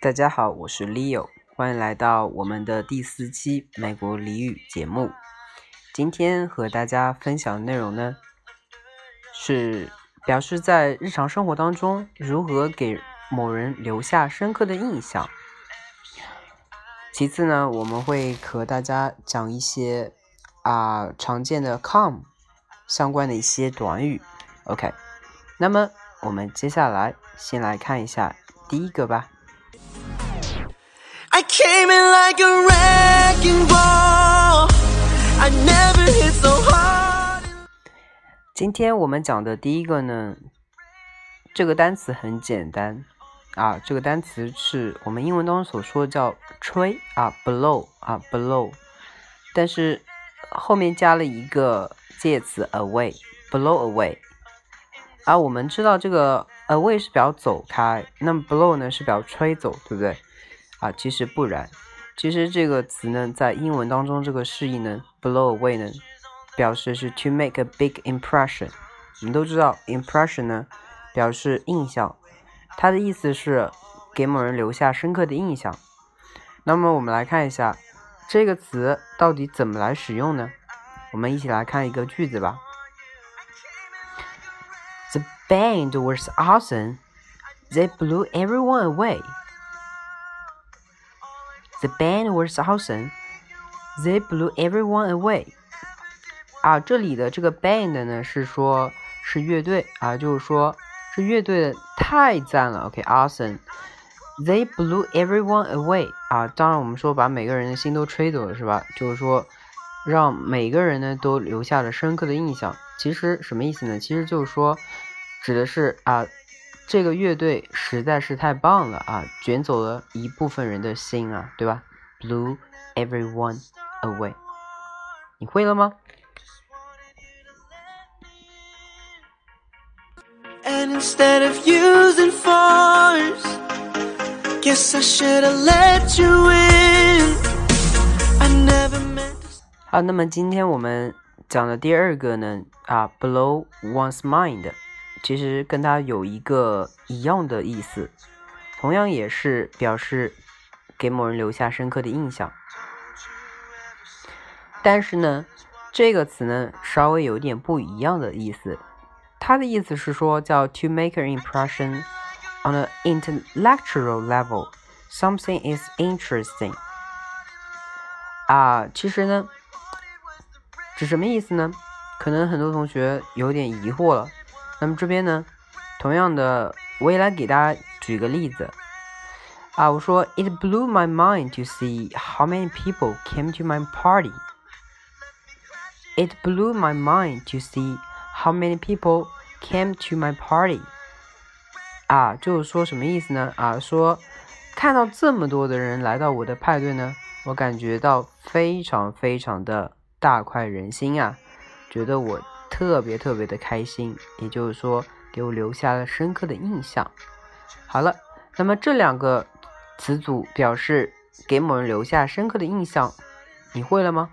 大家好，我是 Leo，欢迎来到我们的第四期美国俚语节目。今天和大家分享的内容呢，是表示在日常生活当中如何给某人留下深刻的印象。其次呢，我们会和大家讲一些啊常见的 come 相关的一些短语。OK，那么我们接下来先来看一下第一个吧。今天我们讲的第一个呢，这个单词很简单啊，这个单词是我们英文当中所说的叫吹啊，blow 啊，blow，但是后面加了一个介词 away，blow away。啊，我们知道这个 away 是表走开，那么 blow 呢是表吹走，对不对？啊，其实不然，其实这个词呢，在英文当中这个释义呢，blow away 呢，表示是 to make a big impression。我们都知道 impression 呢，表示印象，它的意思是给某人留下深刻的印象。那么我们来看一下这个词到底怎么来使用呢？我们一起来看一个句子吧。The band was awesome. They blew everyone away. The band was awesome. They blew everyone away. 啊，这里的这个 band 呢是说是乐队啊，就是说这乐队的太赞了。OK，awesome. They blew everyone away. 啊，当然我们说把每个人的心都吹走了，是吧？就是说让每个人呢都留下了深刻的印象。其实什么意思呢？其实就是说 指的是啊。这个乐队实在是太棒了啊，卷走了一部分人的心啊，对吧？Blew everyone away，你会了吗？好，那么今天我们讲的第二个呢，啊，blow one's mind。其实跟它有一个一样的意思，同样也是表示给某人留下深刻的印象。但是呢，这个词呢稍微有点不一样的意思，它的意思是说叫 to make an impression on an intellectual level something is interesting。啊，其实呢，是什么意思呢？可能很多同学有点疑惑了。那么这边呢，同样的，我也来给大家举个例子啊。我说，It blew my mind to see how many people came to my party. It blew my mind to see how many people came to my party. 啊，就是说什么意思呢？啊，说看到这么多的人来到我的派对呢，我感觉到非常非常的大快人心啊，觉得我。特别特别的开心，也就是说，给我留下了深刻的印象。好了，那么这两个词组表示给某人留下深刻的印象，你会了吗？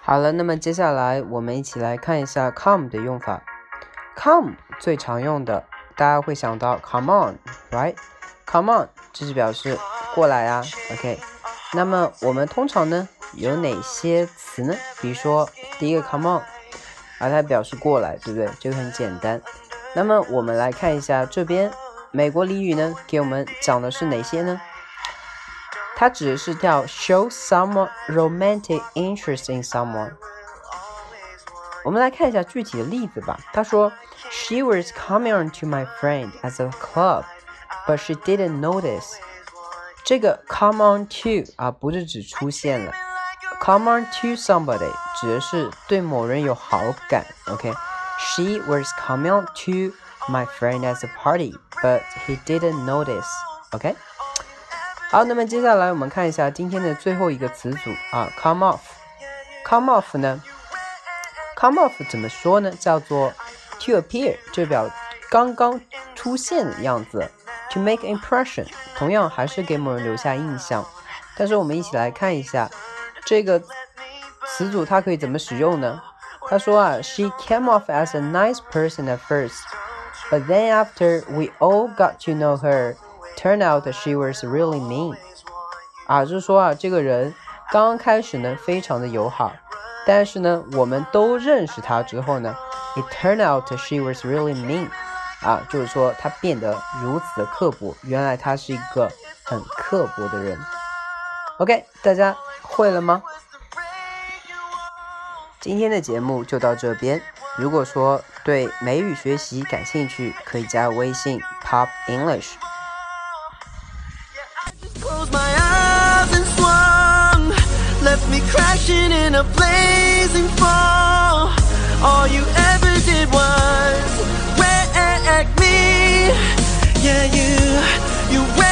好了，那么接下来我们一起来看一下 come 的用法。Come 最常用的，大家会想到 Come on，right？Come on，这是表示过来啊。OK，那么我们通常呢有哪些词呢？比如说第一个 Come on，啊，它表示过来，对不对？这个很简单。那么我们来看一下这边美国俚语呢，给我们讲的是哪些呢？它指的是叫 show some romantic interest in someone。我们来看一下具体的例子吧。他说，She was coming on to my friend at a club, but she didn't notice。这个 come on to 啊，不是指出现了，come on to somebody 指的是对某人有好感。OK，She was coming on to my friend at a party, but he didn't notice。OK，好，那么接下来我们看一下今天的最后一个词组啊，come off。come off 呢 ？Come off 怎么说呢？叫做 to appear，就表刚刚出现的样子，to make impression，同样还是给某人留下印象。但是我们一起来看一下这个词组它可以怎么使用呢？他说啊，She came off as a nice person at first, but then after we all got to know her, turned out she was really mean。啊，就是说啊，这个人刚刚开始呢非常的友好，但是呢我们都认识她之后呢，it turned out she was really mean。啊，就是说他变得如此的刻薄，原来他是一个很刻薄的人。OK，大家会了吗？今天的节目就到这边。如果说对美语学习感兴趣，可以加微信 Pop English。ocean in a blazing fall. All you ever did was wreck me. Yeah, you, you